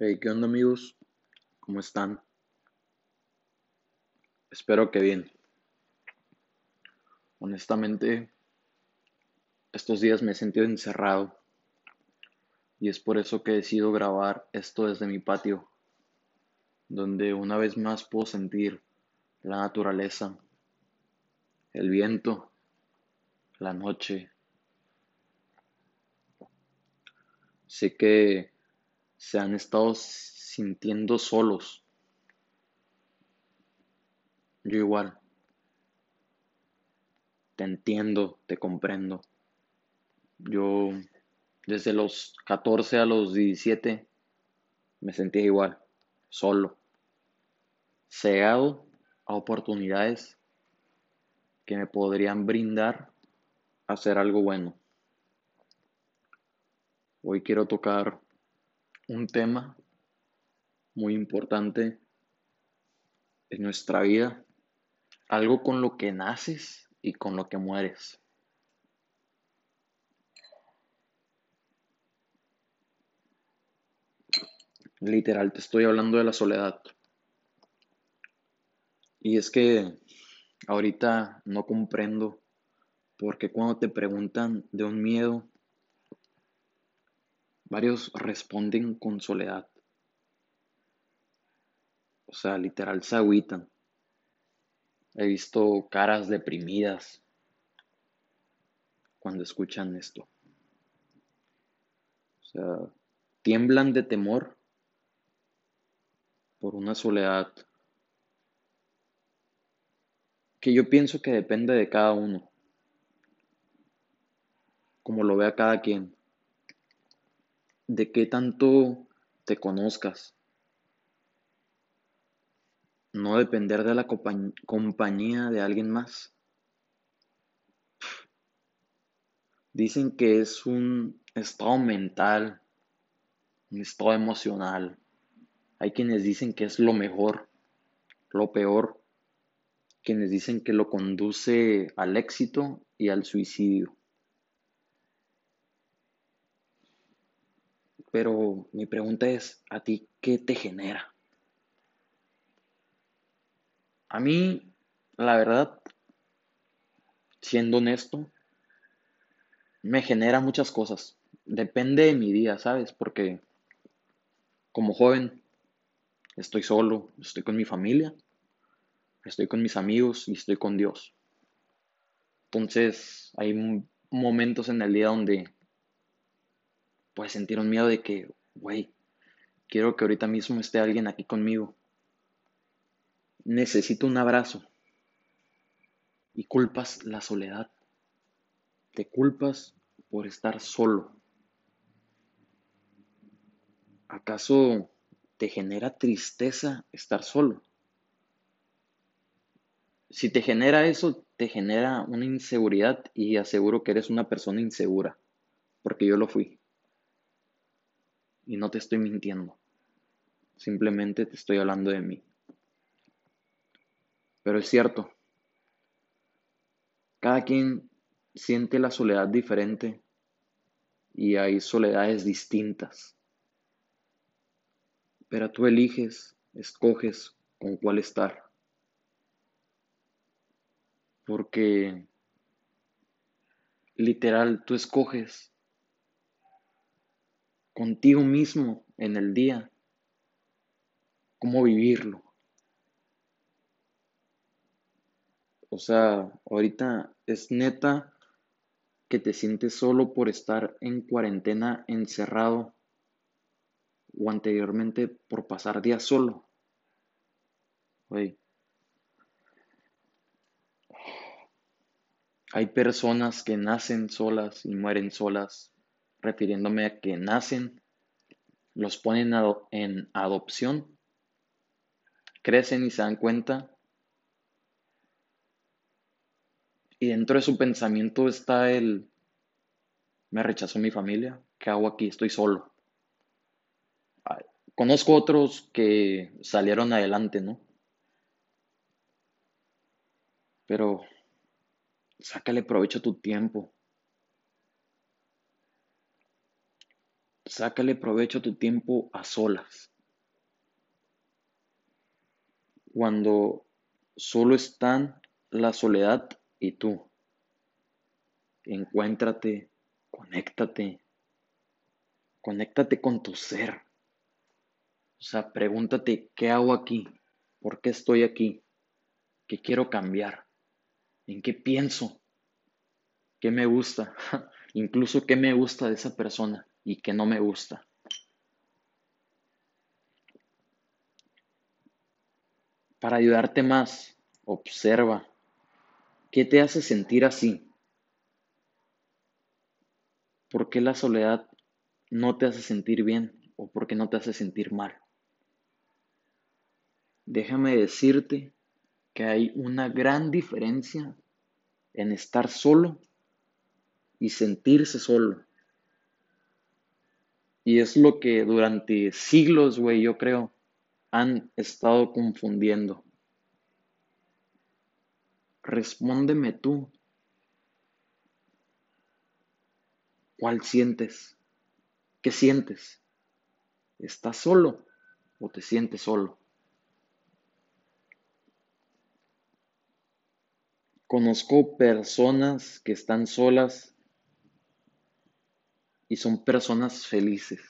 Hey, ¿qué onda amigos? ¿Cómo están? Espero que bien. Honestamente, estos días me he sentido encerrado y es por eso que decido grabar esto desde mi patio, donde una vez más puedo sentir la naturaleza, el viento, la noche. Sé que se han estado sintiendo solos. Yo igual. Te entiendo, te comprendo. Yo desde los 14 a los 17 me sentía igual, solo, cegado a oportunidades que me podrían brindar hacer algo bueno. Hoy quiero tocar un tema muy importante en nuestra vida, algo con lo que naces y con lo que mueres. Literal, te estoy hablando de la soledad. Y es que ahorita no comprendo por qué cuando te preguntan de un miedo Varios responden con soledad. O sea, literal se agüitan. He visto caras deprimidas cuando escuchan esto. O sea, tiemblan de temor por una soledad que yo pienso que depende de cada uno, como lo vea cada quien de qué tanto te conozcas. No depender de la compañía de alguien más. Dicen que es un estado mental, un estado emocional. Hay quienes dicen que es lo mejor, lo peor. Quienes dicen que lo conduce al éxito y al suicidio. Pero mi pregunta es, ¿a ti qué te genera? A mí, la verdad, siendo honesto, me genera muchas cosas. Depende de mi día, ¿sabes? Porque como joven estoy solo, estoy con mi familia, estoy con mis amigos y estoy con Dios. Entonces hay momentos en el día donde puedes sentir un miedo de que, güey, quiero que ahorita mismo esté alguien aquí conmigo. Necesito un abrazo. Y culpas la soledad. Te culpas por estar solo. ¿Acaso te genera tristeza estar solo? Si te genera eso, te genera una inseguridad y aseguro que eres una persona insegura, porque yo lo fui. Y no te estoy mintiendo. Simplemente te estoy hablando de mí. Pero es cierto. Cada quien siente la soledad diferente y hay soledades distintas. Pero tú eliges, escoges con cuál estar. Porque literal tú escoges contigo mismo en el día, cómo vivirlo. O sea, ahorita es neta que te sientes solo por estar en cuarentena encerrado o anteriormente por pasar días solo. Hay personas que nacen solas y mueren solas refiriéndome a que nacen, los ponen en adopción, crecen y se dan cuenta. Y dentro de su pensamiento está el, me rechazó mi familia, ¿qué hago aquí? Estoy solo. Conozco otros que salieron adelante, ¿no? Pero sácale provecho a tu tiempo. Sácale provecho a tu tiempo a solas. Cuando solo están la soledad y tú. Encuéntrate, conéctate, conéctate con tu ser. O sea, pregúntate, ¿qué hago aquí? ¿Por qué estoy aquí? ¿Qué quiero cambiar? ¿En qué pienso? ¿Qué me gusta? Incluso qué me gusta de esa persona y qué no me gusta. Para ayudarte más, observa qué te hace sentir así. ¿Por qué la soledad no te hace sentir bien o por qué no te hace sentir mal? Déjame decirte que hay una gran diferencia en estar solo y sentirse solo. Y es lo que durante siglos, güey, yo creo, han estado confundiendo. Respóndeme tú. ¿Cuál sientes? ¿Qué sientes? ¿Estás solo o te sientes solo? Conozco personas que están solas y son personas felices.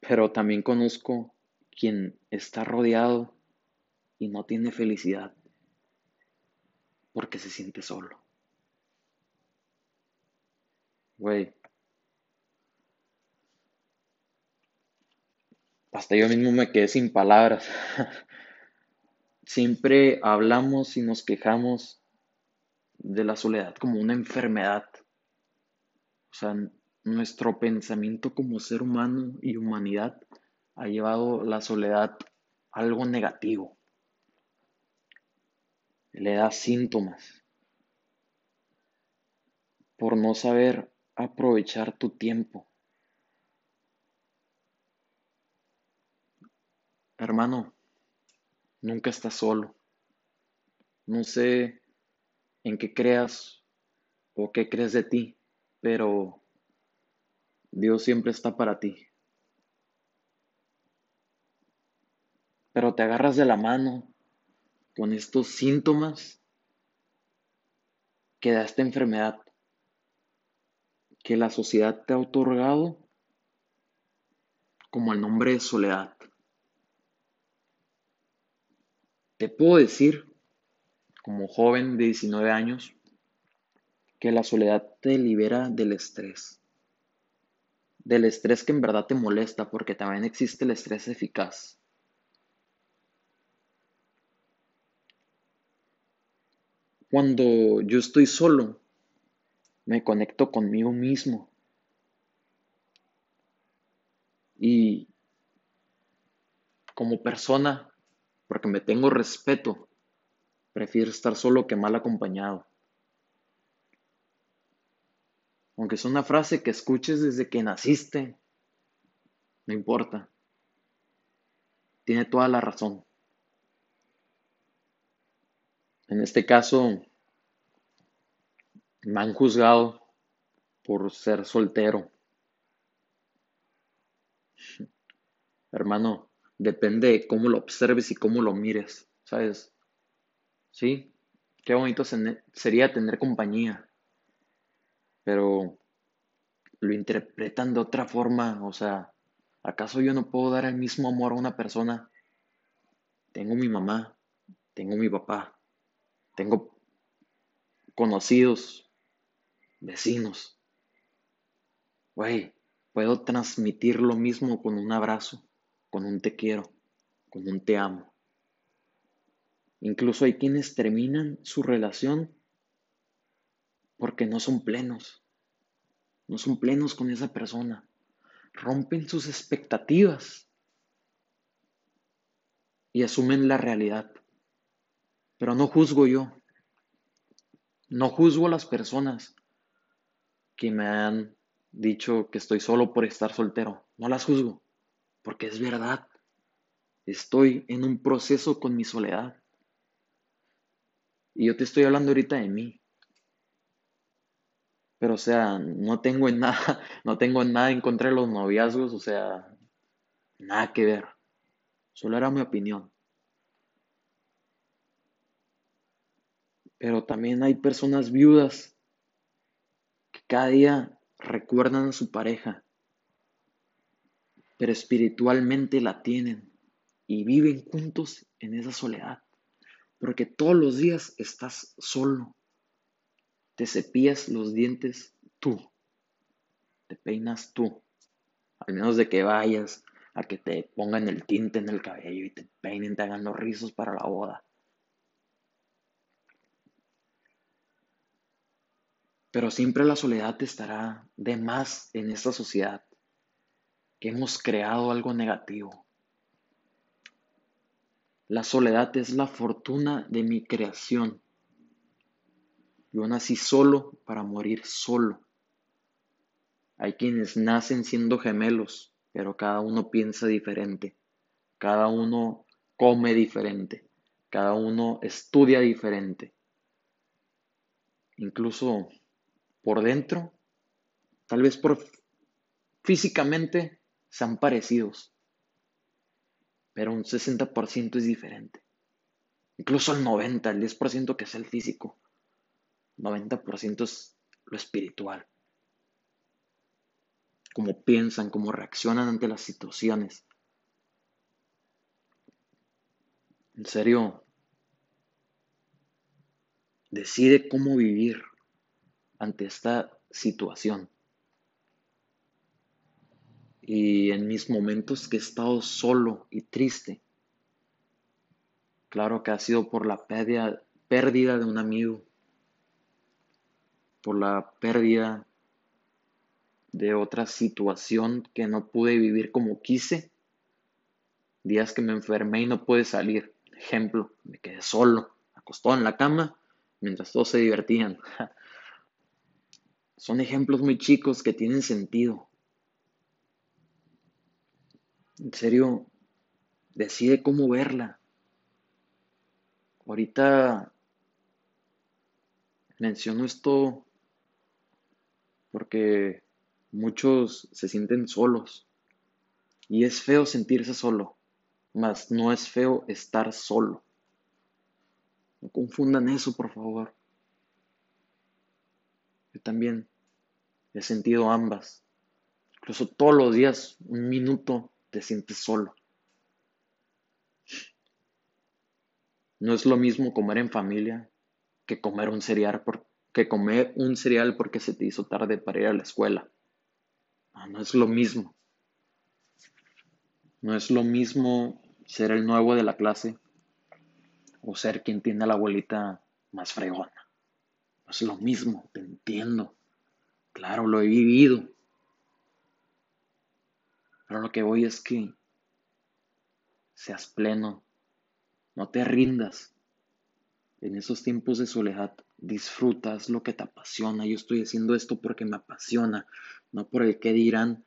Pero también conozco quien está rodeado y no tiene felicidad porque se siente solo. Güey. Hasta yo mismo me quedé sin palabras. Siempre hablamos y nos quejamos de la soledad como una enfermedad. O sea, nuestro pensamiento como ser humano y humanidad ha llevado la soledad algo negativo. Le da síntomas por no saber aprovechar tu tiempo. Hermano, nunca estás solo. No sé en qué creas o qué crees de ti, pero Dios siempre está para ti. Pero te agarras de la mano con estos síntomas que da esta enfermedad que la sociedad te ha otorgado como el nombre de soledad. Te puedo decir como joven de 19 años, que la soledad te libera del estrés. Del estrés que en verdad te molesta, porque también existe el estrés eficaz. Cuando yo estoy solo, me conecto conmigo mismo. Y como persona, porque me tengo respeto, Prefiero estar solo que mal acompañado. Aunque es una frase que escuches desde que naciste, no importa. Tiene toda la razón. En este caso, me han juzgado por ser soltero. Hermano, depende de cómo lo observes y cómo lo mires, ¿sabes? Sí, qué bonito sería tener compañía, pero lo interpretan de otra forma, o sea, ¿acaso yo no puedo dar el mismo amor a una persona? Tengo mi mamá, tengo mi papá, tengo conocidos, vecinos. Güey, puedo transmitir lo mismo con un abrazo, con un te quiero, con un te amo. Incluso hay quienes terminan su relación porque no son plenos. No son plenos con esa persona. Rompen sus expectativas y asumen la realidad. Pero no juzgo yo. No juzgo a las personas que me han dicho que estoy solo por estar soltero. No las juzgo, porque es verdad. Estoy en un proceso con mi soledad. Y yo te estoy hablando ahorita de mí. Pero, o sea, no tengo en nada, no tengo nada en contra de los noviazgos, o sea, nada que ver. Solo era mi opinión. Pero también hay personas viudas que cada día recuerdan a su pareja, pero espiritualmente la tienen y viven juntos en esa soledad. Porque todos los días estás solo. Te cepillas los dientes tú. Te peinas tú. Al menos de que vayas a que te pongan el tinte en el cabello y te peinen, te hagan los rizos para la boda. Pero siempre la soledad estará de más en esta sociedad, que hemos creado algo negativo. La soledad es la fortuna de mi creación. Yo nací solo para morir solo. Hay quienes nacen siendo gemelos, pero cada uno piensa diferente. Cada uno come diferente. Cada uno estudia diferente. Incluso por dentro, tal vez por físicamente, sean parecidos, pero un 60% es diferente. Incluso el 90, el 10% que es el físico, 90% es lo espiritual. Cómo piensan, cómo reaccionan ante las situaciones. En serio, decide cómo vivir ante esta situación. Y en mis momentos que he estado solo y triste, claro que ha sido por la pérdida, de un amigo, por la pérdida de otra situación que no pude vivir como quise, días que me enfermé y no pude salir. Ejemplo, me quedé solo, acostado en la cama mientras todos se divertían. Son ejemplos muy chicos que tienen sentido. En serio, decide cómo verla. Ahorita menciono esto porque muchos se sienten solos y es feo sentirse solo, mas no es feo estar solo. No confundan eso, por favor. Yo también He sentido ambas. Incluso todos los días, un minuto, te sientes solo. No es lo mismo comer en familia que comer un cereal, que comer un cereal porque se te hizo tarde para ir a la escuela. No, no es lo mismo. No es lo mismo ser el nuevo de la clase o ser quien tiene a la abuelita más fregona. No es lo mismo, te entiendo. Claro, lo he vivido. Pero lo que voy es que seas pleno, no te rindas. En esos tiempos de soledad disfrutas lo que te apasiona. Yo estoy haciendo esto porque me apasiona, no por el que dirán,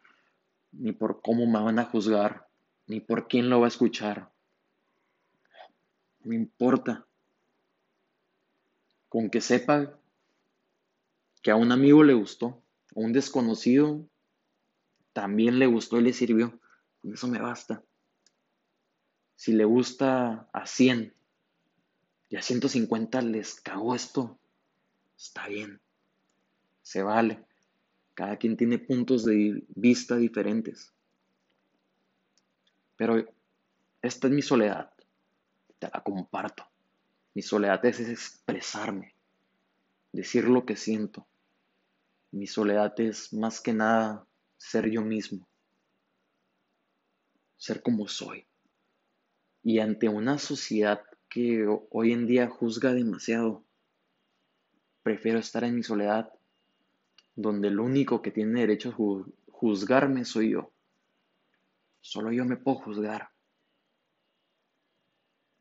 ni por cómo me van a juzgar, ni por quién lo va a escuchar. No importa. Con que sepa que a un amigo le gustó, a un desconocido también le gustó y le sirvió. Con eso me basta. Si le gusta a 100 y a 150 les cagó esto, está bien. Se vale. Cada quien tiene puntos de vista diferentes. Pero esta es mi soledad. Te la comparto. Mi soledad es expresarme, decir lo que siento, mi soledad es más que nada ser yo mismo, ser como soy. Y ante una sociedad que hoy en día juzga demasiado, prefiero estar en mi soledad, donde el único que tiene derecho a juzgarme soy yo. Solo yo me puedo juzgar.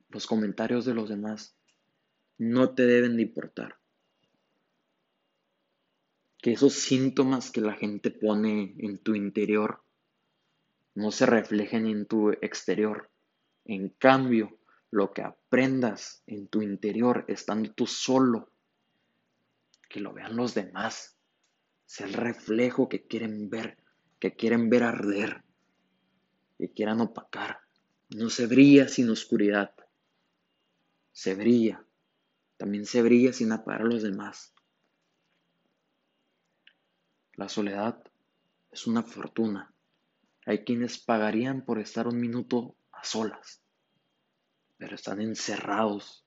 Los comentarios de los demás no te deben de importar que esos síntomas que la gente pone en tu interior no se reflejen en tu exterior. En cambio, lo que aprendas en tu interior estando tú solo, que lo vean los demás. es el reflejo que quieren ver, que quieren ver arder, que quieran opacar. No se brilla sin oscuridad, se brilla, también se brilla sin apagar a los demás. La soledad es una fortuna. Hay quienes pagarían por estar un minuto a solas, pero están encerrados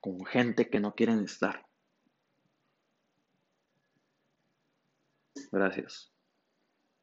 con gente que no quieren estar. Gracias.